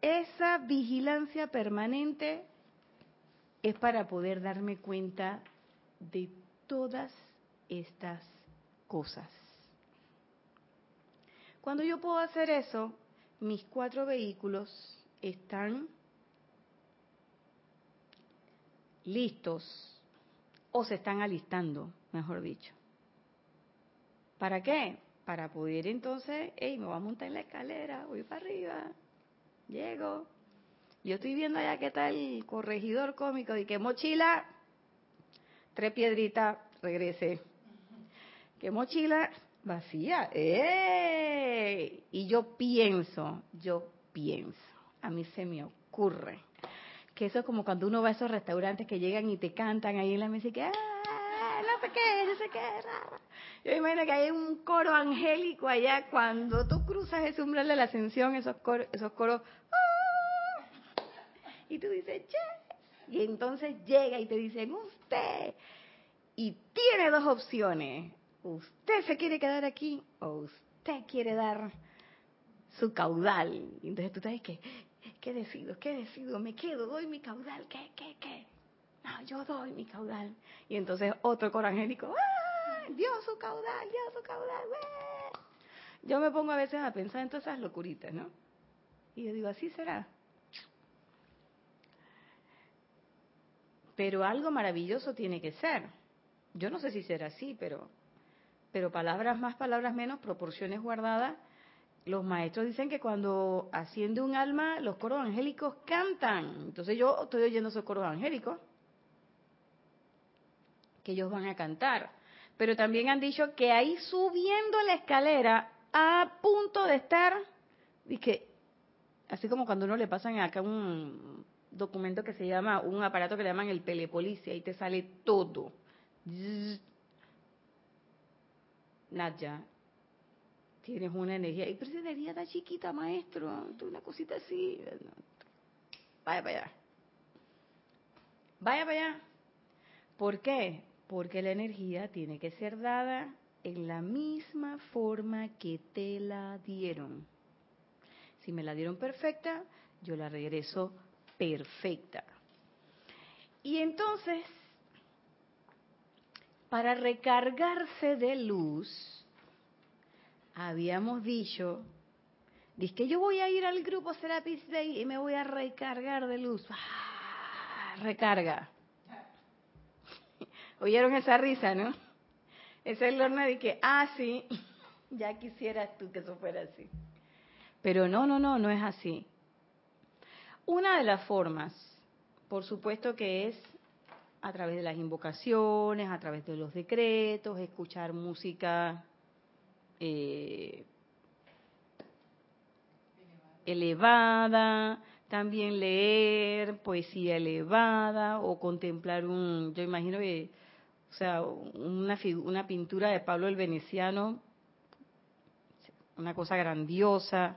Speaker 1: esa vigilancia permanente es para poder darme cuenta de todas estas cosas. Cuando yo puedo hacer eso, mis cuatro vehículos están listos o se están alistando, mejor dicho. ¿Para qué? Para poder entonces, hey, me voy a montar en la escalera, voy para arriba, llego. Yo estoy viendo allá que está el corregidor cómico y que mochila, tres piedritas, regrese. ¿Qué mochila? vacía. ¡Eh! Y yo pienso, yo pienso, a mí se me ocurre que eso es como cuando uno va a esos restaurantes que llegan y te cantan ahí en la mesa y que no sé qué, no sé qué. Yo imagino que hay un coro angélico allá cuando tú cruzas ese umbral de la ascensión, esos coros, esos coros, ¡ah! y tú dices, che, y entonces llega y te dicen, usted, y tiene dos opciones, usted se quiere quedar aquí o usted quiere dar su caudal. Entonces tú sabes que, ¿qué decido? ¿Qué decido? ¿Me quedo? ¿Doy mi caudal? ¿Qué? ¿Qué? ¿Qué? No, yo doy mi caudal. Y entonces otro coro angélico, ¡ah! Dio su caudal, dio su caudal, Yo me pongo a veces a pensar en todas esas locuritas, ¿no? Y yo digo, así será. Pero algo maravilloso tiene que ser. Yo no sé si será así, pero, pero palabras más, palabras menos, proporciones guardadas. Los maestros dicen que cuando asciende un alma, los coros angélicos cantan. Entonces yo estoy oyendo esos coros angélicos ellos van a cantar. Pero también han dicho que ahí subiendo la escalera, a punto de estar, y que, así como cuando uno le pasan acá un documento que se llama, un aparato que le llaman el Pelepolicia, y te sale todo. Naya, tienes una energía, y pero esa energía está chiquita, maestro, una cosita así. Vaya para allá. Vaya para allá. ¿Por qué? Porque la energía tiene que ser dada en la misma forma que te la dieron. Si me la dieron perfecta, yo la regreso perfecta. Y entonces, para recargarse de luz, habíamos dicho, dice que yo voy a ir al grupo Serapis Day y me voy a recargar de luz. ¡Ah! Recarga. ¿Oyeron esa risa, no? Es el horno de que, ah, sí, ya quisieras tú que eso fuera así. Pero no, no, no, no es así. Una de las formas, por supuesto que es a través de las invocaciones, a través de los decretos, escuchar música eh, elevada, también leer poesía elevada o contemplar un, yo imagino que o sea, una, una pintura de Pablo el Veneciano, una cosa grandiosa.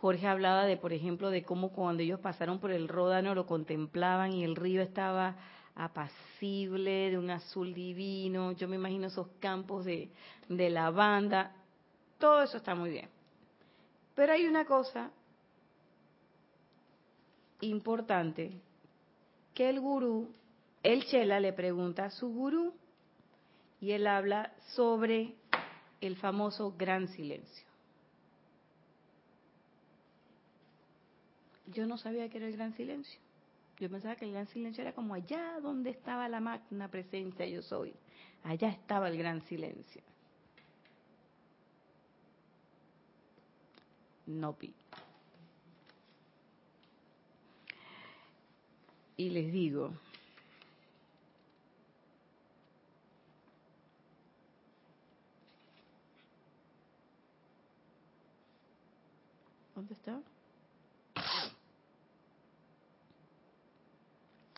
Speaker 1: Jorge hablaba de, por ejemplo, de cómo cuando ellos pasaron por el Ródano lo contemplaban y el río estaba apacible, de un azul divino. Yo me imagino esos campos de, de lavanda. Todo eso está muy bien. Pero hay una cosa importante que el gurú el Chela le pregunta a su gurú y él habla sobre el famoso gran silencio. Yo no sabía que era el gran silencio. Yo pensaba que el gran silencio era como allá donde estaba la magna presencia yo soy. Allá estaba el gran silencio. No pi. Y les digo, ¿Dónde está?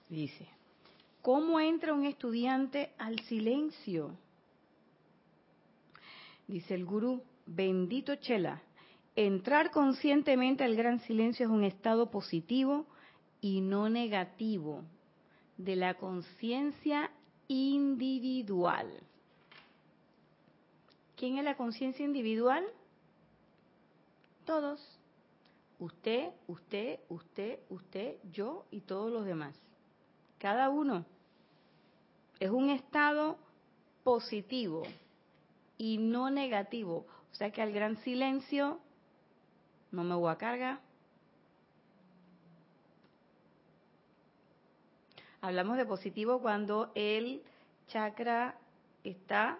Speaker 1: Dice, ¿cómo entra un estudiante al silencio? Dice el gurú, bendito Chela, entrar conscientemente al gran silencio es un estado positivo y no negativo de la conciencia individual. ¿Quién es la conciencia individual? Todos. Usted, usted, usted, usted, yo y todos los demás. Cada uno. Es un estado positivo y no negativo. O sea que al gran silencio no me voy a cargar. Hablamos de positivo cuando el chakra está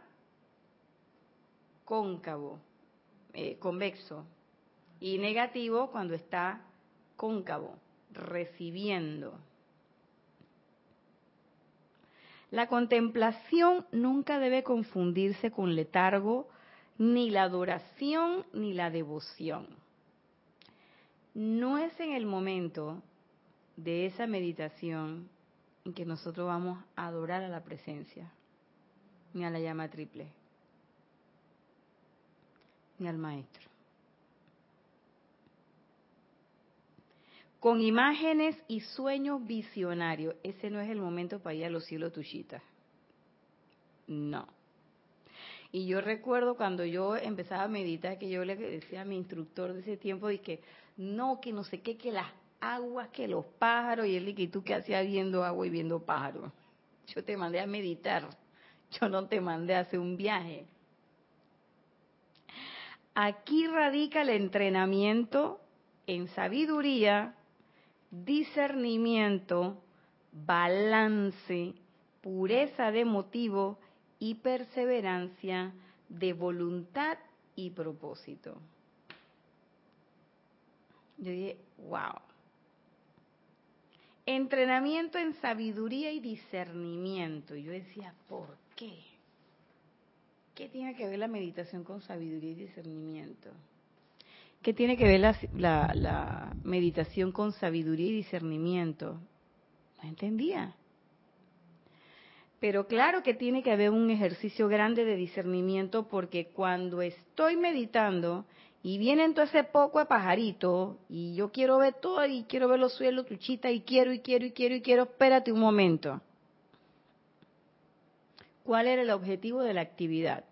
Speaker 1: cóncavo, eh, convexo, y negativo cuando está cóncavo, recibiendo. La contemplación nunca debe confundirse con letargo, ni la adoración ni la devoción. No es en el momento de esa meditación en que nosotros vamos a adorar a la presencia. ni a la llama triple, ni al maestro. Con imágenes y sueños visionarios, ese no es el momento para ir a los cielos tuchitas. No. Y yo recuerdo cuando yo empezaba a meditar, que yo le decía a mi instructor de ese tiempo, dije, no, que no sé qué, que las aguas, que los pájaros, y él dije, ¿y tú qué hacías viendo agua y viendo pájaros? Yo te mandé a meditar, yo no te mandé a hacer un viaje. Aquí radica el entrenamiento en sabiduría, discernimiento, balance, pureza de motivo y perseverancia de voluntad y propósito. Yo dije, wow. Entrenamiento en sabiduría y discernimiento. Yo decía, ¿por qué? ¿Qué tiene que ver la meditación con sabiduría y discernimiento? ¿Qué tiene que ver la, meditación con sabiduría y discernimiento? No entendía. Pero claro que tiene que haber un ejercicio grande de discernimiento porque cuando estoy meditando y vienen todo ese poco de pajarito y yo quiero ver todo y quiero ver los suelos, tuchita y quiero y quiero y quiero y quiero, espérate un momento. ¿Cuál era el objetivo de la actividad?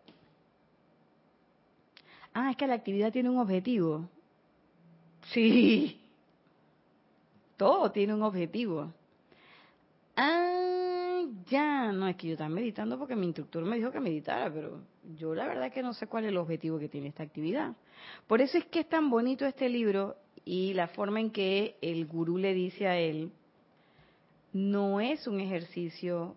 Speaker 1: Ah, es que la actividad tiene un objetivo. Sí. Todo tiene un objetivo. Ah, ya. No, es que yo estaba meditando porque mi instructor me dijo que meditara, pero yo la verdad que no sé cuál es el objetivo que tiene esta actividad. Por eso es que es tan bonito este libro y la forma en que el gurú le dice a él, no es un ejercicio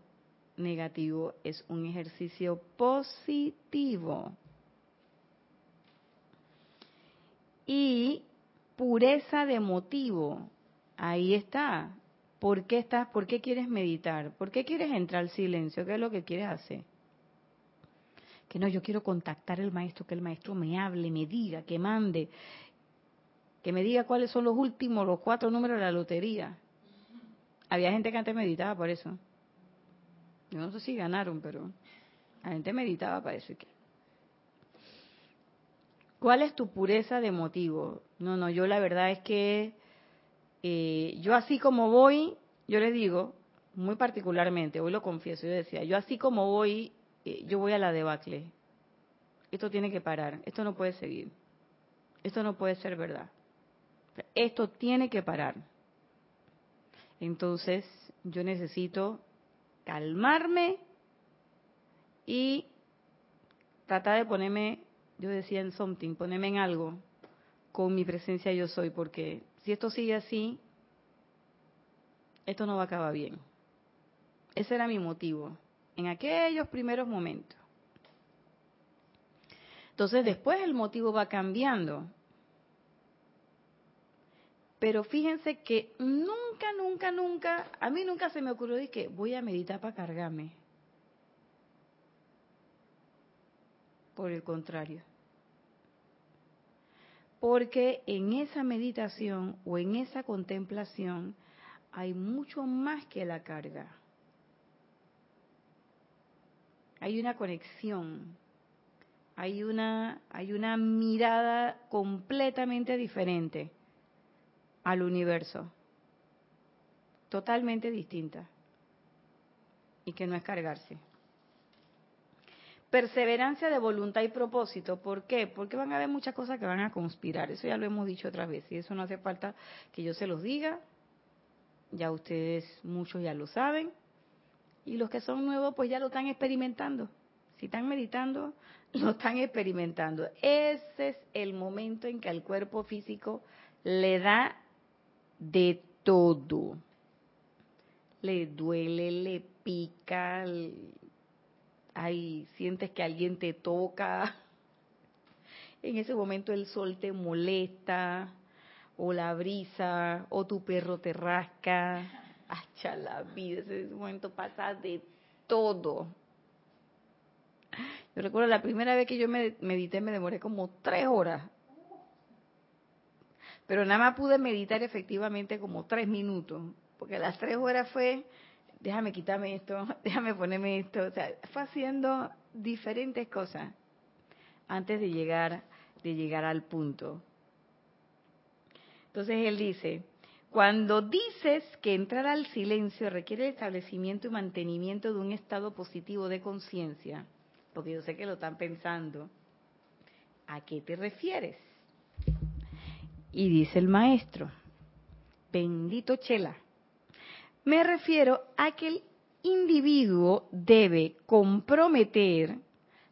Speaker 1: negativo, es un ejercicio positivo. Y pureza de motivo, ahí está. ¿Por qué estás? ¿Por qué quieres meditar? ¿Por qué quieres entrar al silencio? ¿Qué es lo que quieres hacer? Que no, yo quiero contactar al maestro, que el maestro me hable, me diga, que mande, que me diga cuáles son los últimos, los cuatro números de la lotería. Había gente que antes meditaba por eso. Yo no sé si ganaron, pero la gente meditaba para eso. ¿Cuál es tu pureza de motivo? No, no, yo la verdad es que eh, yo así como voy, yo les digo, muy particularmente, hoy lo confieso, yo decía, yo así como voy, eh, yo voy a la debacle. Esto tiene que parar, esto no puede seguir, esto no puede ser verdad. Esto tiene que parar. Entonces, yo necesito calmarme y tratar de ponerme yo decía en something, poneme en algo con mi presencia yo soy, porque si esto sigue así, esto no va a acabar bien. Ese era mi motivo en aquellos primeros momentos. Entonces después el motivo va cambiando. Pero fíjense que nunca, nunca, nunca, a mí nunca se me ocurrió que voy a meditar para cargarme. Por el contrario. Porque en esa meditación o en esa contemplación hay mucho más que la carga. Hay una conexión, hay una, hay una mirada completamente diferente al universo, totalmente distinta, y que no es cargarse. Perseverancia de voluntad y propósito. ¿Por qué? Porque van a haber muchas cosas que van a conspirar. Eso ya lo hemos dicho otras veces. Y eso no hace falta que yo se los diga. Ya ustedes, muchos ya lo saben. Y los que son nuevos, pues ya lo están experimentando. Si están meditando, lo están experimentando. Ese es el momento en que al cuerpo físico le da de todo. Le duele, le pica, ay, sientes que alguien te toca, en ese momento el sol te molesta, o la brisa, o tu perro te rasca, hacha la vida, ese momento pasa de todo. Yo recuerdo la primera vez que yo me medité me demoré como tres horas, pero nada más pude meditar efectivamente como tres minutos, porque las tres horas fue déjame quitarme esto, déjame ponerme esto. O sea, fue haciendo diferentes cosas antes de llegar, de llegar al punto. Entonces él dice, cuando dices que entrar al silencio requiere el establecimiento y mantenimiento de un estado positivo de conciencia, porque yo sé que lo están pensando, ¿a qué te refieres? Y dice el maestro, bendito Chela, me refiero a que el individuo debe comprometer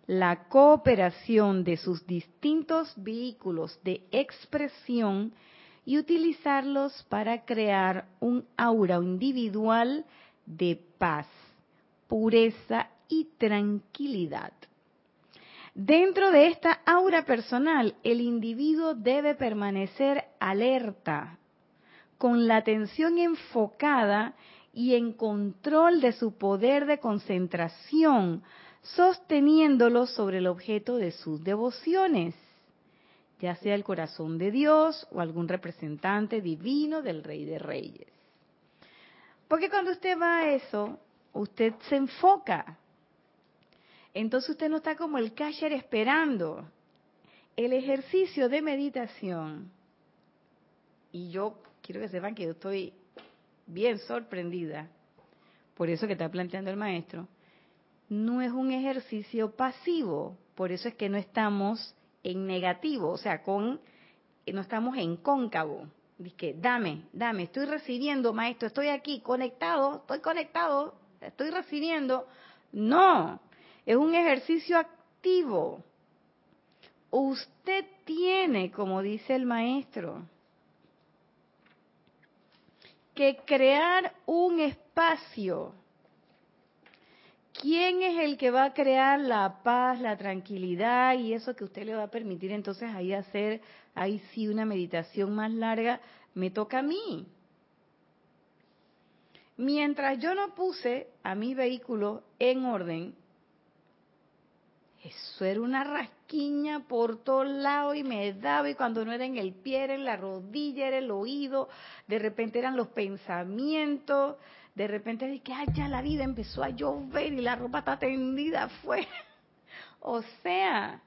Speaker 1: la cooperación de sus distintos vehículos de expresión y utilizarlos para crear un aura individual de paz, pureza y tranquilidad. Dentro de esta aura personal, el individuo debe permanecer alerta, con la atención enfocada y en control de su poder de concentración, sosteniéndolo sobre el objeto de sus devociones, ya sea el corazón de Dios o algún representante divino del Rey de Reyes. Porque cuando usted va a eso, usted se enfoca. Entonces usted no está como el cashier esperando. El ejercicio de meditación, y yo quiero que sepan que yo estoy bien sorprendida por eso que está planteando el maestro, no es un ejercicio pasivo, por eso es que no estamos en negativo, o sea, con no estamos en cóncavo. Dice, dame, dame, estoy recibiendo, maestro, estoy aquí conectado, estoy conectado, estoy recibiendo. No, es un ejercicio activo. Usted tiene, como dice el maestro, que crear un espacio ¿quién es el que va a crear la paz, la tranquilidad y eso que usted le va a permitir entonces ahí hacer, ahí sí una meditación más larga? Me toca a mí. Mientras yo no puse a mi vehículo en orden, eso era una por todos lados y me daba y cuando no era en el pie, era en la rodilla, era el oído, de repente eran los pensamientos, de repente dije, que ya la vida empezó a llover y la ropa está tendida afuera. o sea,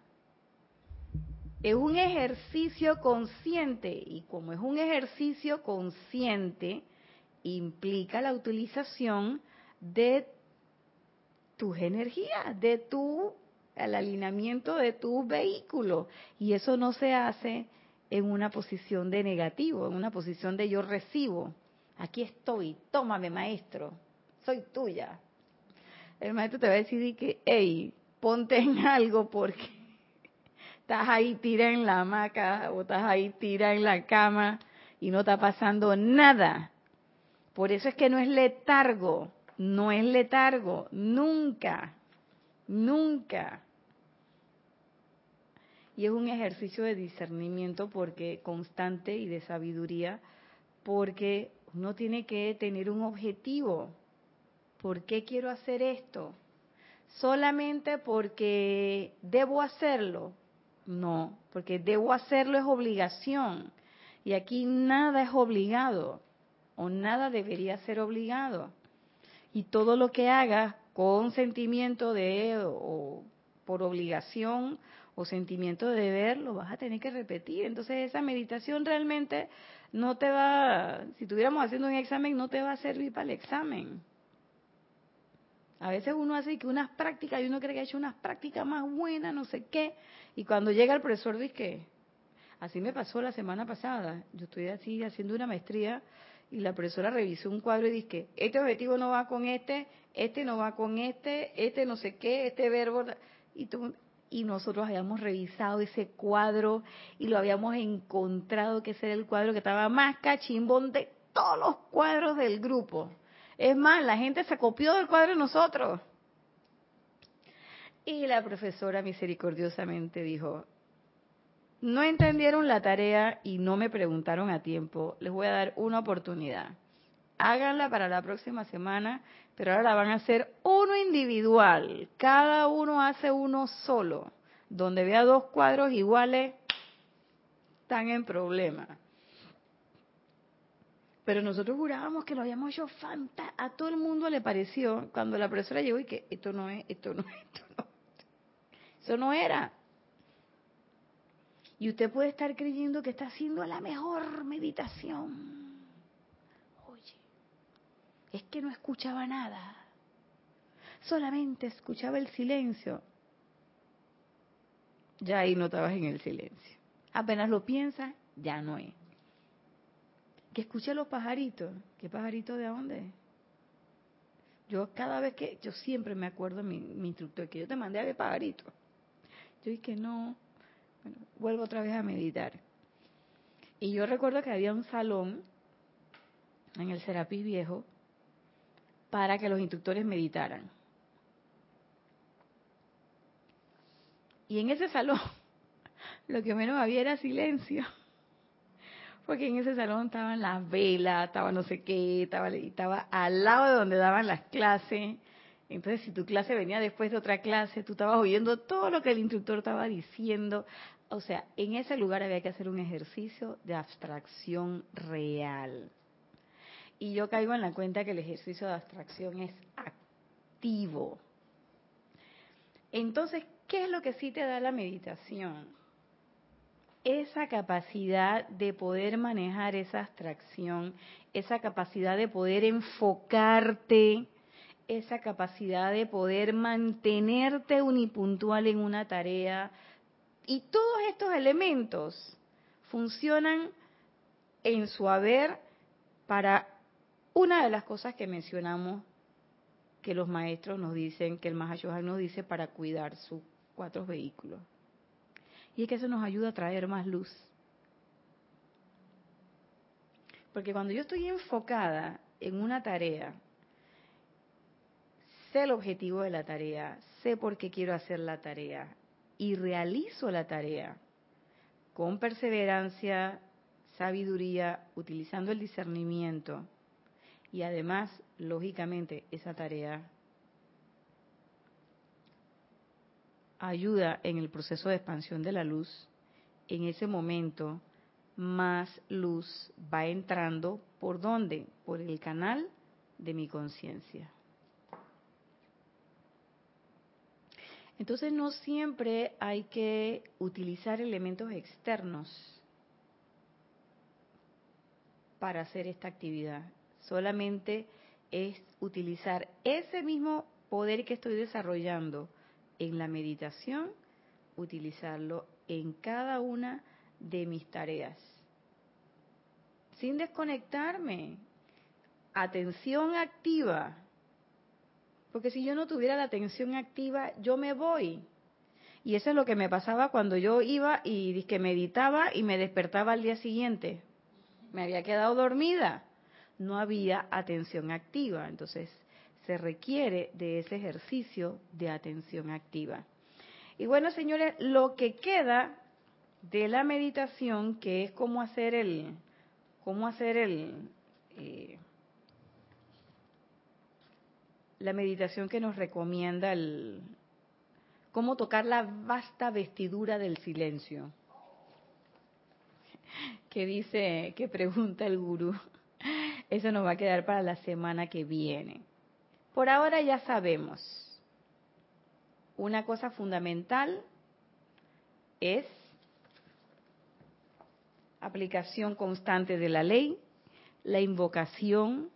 Speaker 1: es un ejercicio consciente y como es un ejercicio consciente, implica la utilización de tus energías, de tu el alineamiento de tu vehículo y eso no se hace en una posición de negativo, en una posición de yo recibo aquí estoy, tómame maestro, soy tuya. El maestro te va a decir que, hey, ponte en algo porque estás ahí tira en la hamaca o estás ahí tira en la cama y no está pasando nada. Por eso es que no es letargo, no es letargo, nunca, nunca. Y es un ejercicio de discernimiento porque constante y de sabiduría, porque uno tiene que tener un objetivo. ¿Por qué quiero hacer esto? ¿Solamente porque debo hacerlo? No, porque debo hacerlo es obligación. Y aquí nada es obligado, o nada debería ser obligado. Y todo lo que hagas con sentimiento de, o por obligación, o sentimiento de deber, lo vas a tener que repetir. Entonces esa meditación realmente no te va, si estuviéramos haciendo un examen, no te va a servir para el examen. A veces uno hace que unas prácticas y uno cree que ha hecho unas prácticas más buenas, no sé qué, y cuando llega el profesor dice que, así me pasó la semana pasada, yo estoy así haciendo una maestría y la profesora revisó un cuadro y dice que este objetivo no va con este, este no va con este, este no sé qué, este verbo, y tú, y nosotros habíamos revisado ese cuadro y lo habíamos encontrado que ese era el cuadro que estaba más cachimbón de todos los cuadros del grupo. Es más, la gente se copió del cuadro de nosotros. Y la profesora misericordiosamente dijo, no entendieron la tarea y no me preguntaron a tiempo, les voy a dar una oportunidad. Háganla para la próxima semana pero ahora la van a hacer uno individual. Cada uno hace uno solo. Donde vea dos cuadros iguales, están en problema. Pero nosotros jurábamos que lo habíamos hecho fantástico. A todo el mundo le pareció cuando la profesora llegó y que esto no es, esto no es, esto no. Eso no era. Y usted puede estar creyendo que está haciendo la mejor meditación. Es que no escuchaba nada. Solamente escuchaba el silencio. Ya ahí no estabas en el silencio. Apenas lo piensas, ya no es. Que escuche los pajaritos. ¿Qué pajarito de dónde? Yo cada vez que, yo siempre me acuerdo mi, mi instructor que yo te mandé a ver pajaritos. Yo dije no, bueno, vuelvo otra vez a meditar. Y yo recuerdo que había un salón en el Serapis Viejo para que los instructores meditaran. Y en ese salón lo que menos había era silencio. Porque en ese salón estaban las velas, estaba no sé qué, estaba, estaba al lado de donde daban las clases. Entonces, si tu clase venía después de otra clase, tú estabas oyendo todo lo que el instructor estaba diciendo. O sea, en ese lugar había que hacer un ejercicio de abstracción real. Y yo caigo en la cuenta que el ejercicio de abstracción es activo. Entonces, ¿qué es lo que sí te da la meditación? Esa capacidad de poder manejar esa abstracción, esa capacidad de poder enfocarte, esa capacidad de poder mantenerte unipuntual en una tarea. Y todos estos elementos funcionan en su haber para una de las cosas que mencionamos que los maestros nos dicen, que el Mahashohan nos dice para cuidar sus cuatro vehículos. Y es que eso nos ayuda a traer más luz. Porque cuando yo estoy enfocada en una tarea, sé el objetivo de la tarea, sé por qué quiero hacer la tarea y realizo la tarea con perseverancia, sabiduría, utilizando el discernimiento y además, lógicamente, esa tarea ayuda en el proceso de expansión de la luz. En ese momento, más luz va entrando por dónde? Por el canal de mi conciencia. Entonces no siempre hay que utilizar elementos externos para hacer esta actividad. Solamente es utilizar ese mismo poder que estoy desarrollando en la meditación, utilizarlo en cada una de mis tareas. Sin desconectarme. Atención activa. Porque si yo no tuviera la atención activa, yo me voy. Y eso es lo que me pasaba cuando yo iba y que meditaba y me despertaba al día siguiente. Me había quedado dormida. No había atención activa. Entonces, se requiere de ese ejercicio de atención activa. Y bueno, señores, lo que queda de la meditación, que es cómo hacer el, cómo hacer el, eh, la meditación que nos recomienda el cómo tocar la vasta vestidura del silencio. Que dice, que pregunta el gurú. Eso nos va a quedar para la semana que viene. Por ahora ya sabemos. Una cosa fundamental es aplicación constante de la ley, la invocación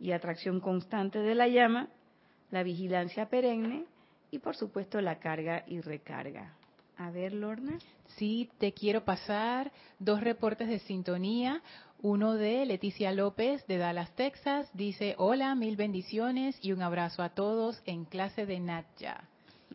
Speaker 1: y atracción constante de la llama, la vigilancia perenne y por supuesto la carga y recarga. A ver, Lorna.
Speaker 2: Sí, te quiero pasar dos reportes de sintonía. Uno de Leticia López de Dallas, Texas. Dice, hola, mil bendiciones y un abrazo a todos en clase de Natya.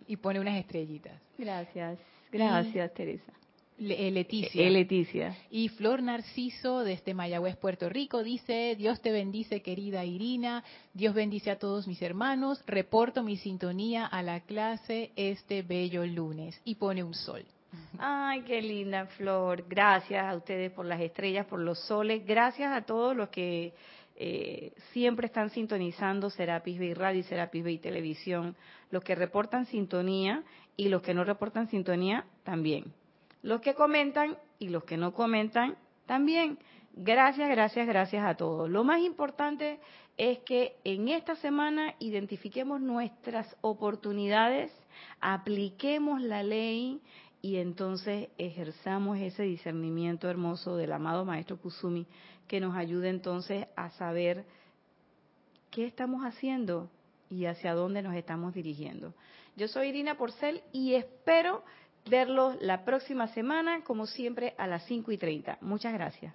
Speaker 2: Y pone unas estrellitas.
Speaker 1: Gracias, gracias, Teresa.
Speaker 2: Eh, Leticia.
Speaker 1: Eh, Leticia.
Speaker 2: Y Flor Narciso desde Mayagüez, Puerto Rico, dice, Dios te bendice querida Irina, Dios bendice a todos mis hermanos, reporto mi sintonía a la clase este bello lunes y pone un sol.
Speaker 1: Ay, qué linda Flor, gracias a ustedes por las estrellas, por los soles, gracias a todos los que eh, siempre están sintonizando Serapis Bay Radio y Serapis Bay Televisión, los que reportan sintonía y los que no reportan sintonía también los que comentan y los que no comentan también. Gracias, gracias, gracias a todos. Lo más importante es que en esta semana identifiquemos nuestras oportunidades, apliquemos la ley y entonces ejerzamos ese discernimiento hermoso del amado Maestro Kusumi que nos ayude entonces a saber qué estamos haciendo y hacia dónde nos estamos dirigiendo. Yo soy Irina Porcel y espero verlos la próxima semana, como siempre, a las 5 y 30. Muchas gracias.